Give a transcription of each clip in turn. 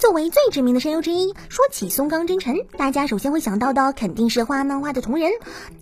作为最知名的声优之一，说起松冈真臣，大家首先会想到的肯定是画漫画的同人。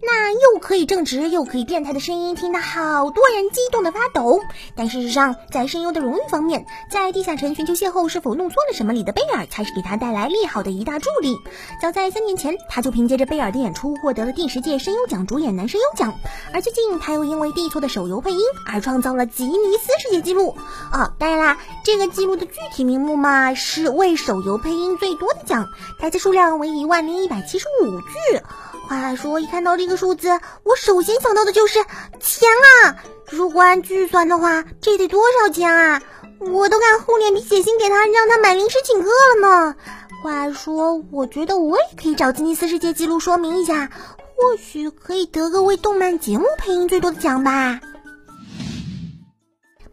那又可以正直又可以变态的声音，听得好多人激动的发抖。但事实上，在声优的荣誉方面，在地下城寻求邂逅是否弄错了什么里的贝尔，才是给他带来利好的一大助力。早在三年前，他就凭借着贝尔的演出获得了第十届声优奖主演男声优奖。而最近，他又因为地错的手游配音而创造了吉尼斯世界纪录。哦，当然啦，这个记录的具体名目嘛，是为手游配音最多的奖，台词数量为一万零一百七十五句。话说，一看到这个数字，我首先想到的就是钱啊！如果按句算的话，这得多少钱啊？我都敢厚脸皮写信给他，让他买零食请客了呢。话说，我觉得我也可以找吉尼斯世界纪录说明一下，或许可以得个为动漫节目配音最多的奖吧。《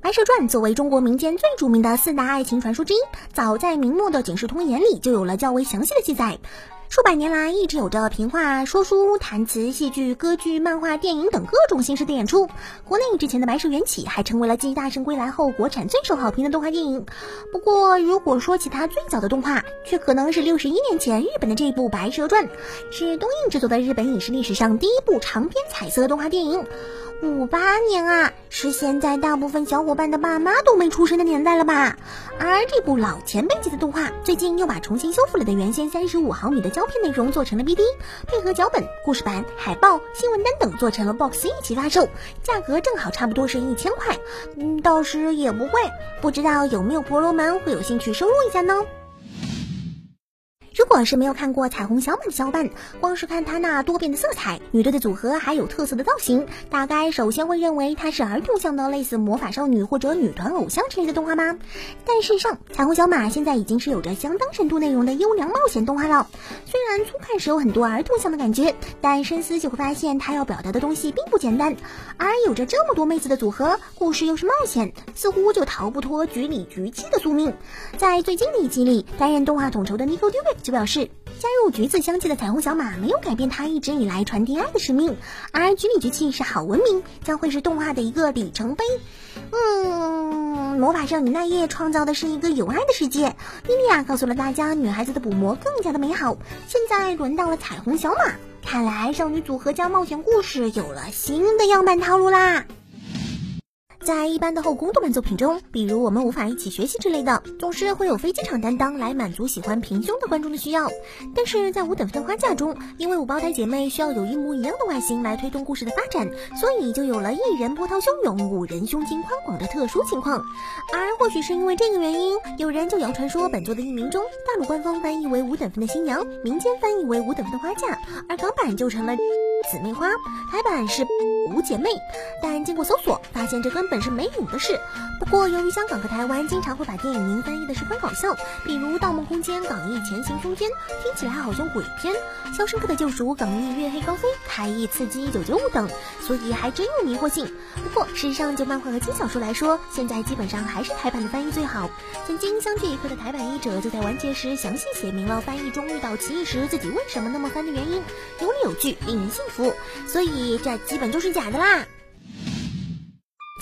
白蛇传》作为中国民间最著名的四大爱情传说之一，早在明末的《警世通言》里就有了较为详细的记载。数百年来，一直有着评话、说书、弹词、戏剧、歌剧、漫画、电影等各种形式的演出。国内之前的《白蛇缘起》还成为了继《大圣归来》后国产最受好评的动画电影。不过，如果说起它最早的动画，却可能是六十一年前日本的这部《白蛇传》，是东映制作的日本影视历史上第一部长篇彩色动画电影。五八年啊，是现在大部分小伙伴的爸妈都没出生的年代了吧？而这部老前辈级的动画，最近又把重新修复了的原先三十五毫米的胶片内容做成了 BD，配合脚本、故事版、海报、新闻单等做成了 BOX 一起发售，价格正好差不多是一千块，嗯，倒是也不贵。不知道有没有婆罗门会有兴趣收录一下呢？如果是没有看过彩虹小马的小伙伴，光是看它那多变的色彩、女队的组合还有特色的造型，大概首先会认为它是儿童向的类似魔法少女或者女团偶像之类的动画吗？但事实上，彩虹小马现在已经是有着相当深度内容的优良冒险动画了。虽然初看时有很多儿童向的感觉，但深思就会发现它要表达的东西并不简单。而有着这么多妹子的组合，故事又是冒险，似乎就逃不脱局里局气的宿命。在最近的一集里，担任动画统筹的 Nico Dubik。就表示，加入橘子香气的彩虹小马没有改变他一直以来传递爱的使命，而橘里橘气是好文明，将会是动画的一个里程碑。嗯，魔法少女奈叶创造的是一个有爱的世界，莉莉娅告诉了大家，女孩子的补魔更加的美好。现在轮到了彩虹小马，看来少女组合加冒险故事有了新的样板套路啦。在一般的后宫动漫作品中，比如我们无法一起学习之类的，总是会有飞机场担当来满足喜欢平胸的观众的需要。但是在五等分花嫁中，因为五胞胎姐妹需要有一模一样的外形来推动故事的发展，所以就有了一人波涛汹涌，五人胸襟宽广的特殊情况。而或许是因为这个原因，有人就谣传说本作的译名中，大陆官方翻译为五等分的新娘，民间翻译为五等分的花嫁，而港版就成了姊妹花，台版是五姐妹。但经过搜索，发现这根本。是没影的事。不过，由于香港和台湾经常会把电影名翻译的十分搞笑，比如《盗梦空间》港译《潜行凶间》，听起来好像鬼片；《肖申克的救赎》港译《月黑高飞》，台译《刺激一九九五》等，所以还真有迷惑性。不过，事实上就漫画和轻小说来说，现在基本上还是台版的翻译最好。曾经相聚一刻的台版译者就在完结时详细写明了翻译中遇到歧义时自己为什么那么翻的原因，有理有据，令人信服。所以这基本就是假的啦。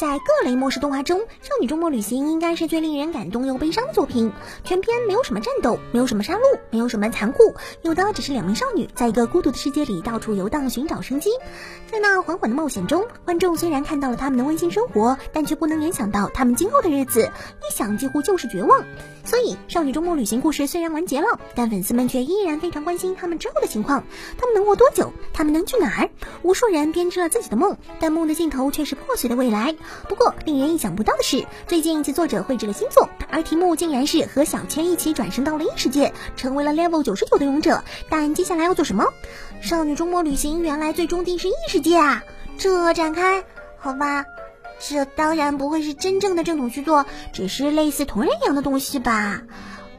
在各类末世动画中，《少女周末旅行》应该是最令人感动又悲伤的作品。全篇没有什么战斗，没有什么杀戮，没有什么残酷，有的只是两名少女在一个孤独的世界里到处游荡，寻找生机。在那缓缓的冒险中，观众虽然看到了他们的温馨生活，但却不能联想到他们今后的日子，一想几乎就是绝望。所以，《少女周末旅行》故事虽然完结了，但粉丝们却依然非常关心他们之后的情况。他们能活多久？他们能去哪儿？无数人编织了自己的梦，但梦的尽头却是破碎的未来。不过，令人意想不到的是，最近其作者绘制了新作，而题目竟然是和小千一起转生到了异世界，成为了 level 九十九的勇者。但接下来要做什么？《少女周末旅行》原来最终地是异世界啊！这展开，好吧。这当然不会是真正的正统续作，只是类似同人一样的东西吧。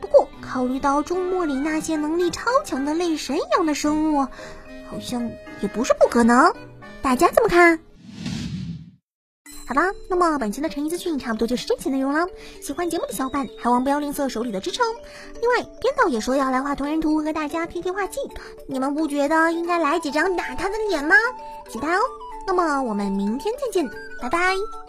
不过考虑到周末里那些能力超强的类神一样的生物，好像也不是不可能。大家怎么看？好吧，那么本期的诚意资讯差不多就是这些内容了。喜欢节目的小伙伴还望不要吝啬手里的支撑。另外，编导也说要来画同人图和大家贴贴画技，你们不觉得应该来几张打他的脸吗？期待哦。那么我们明天再见，拜拜。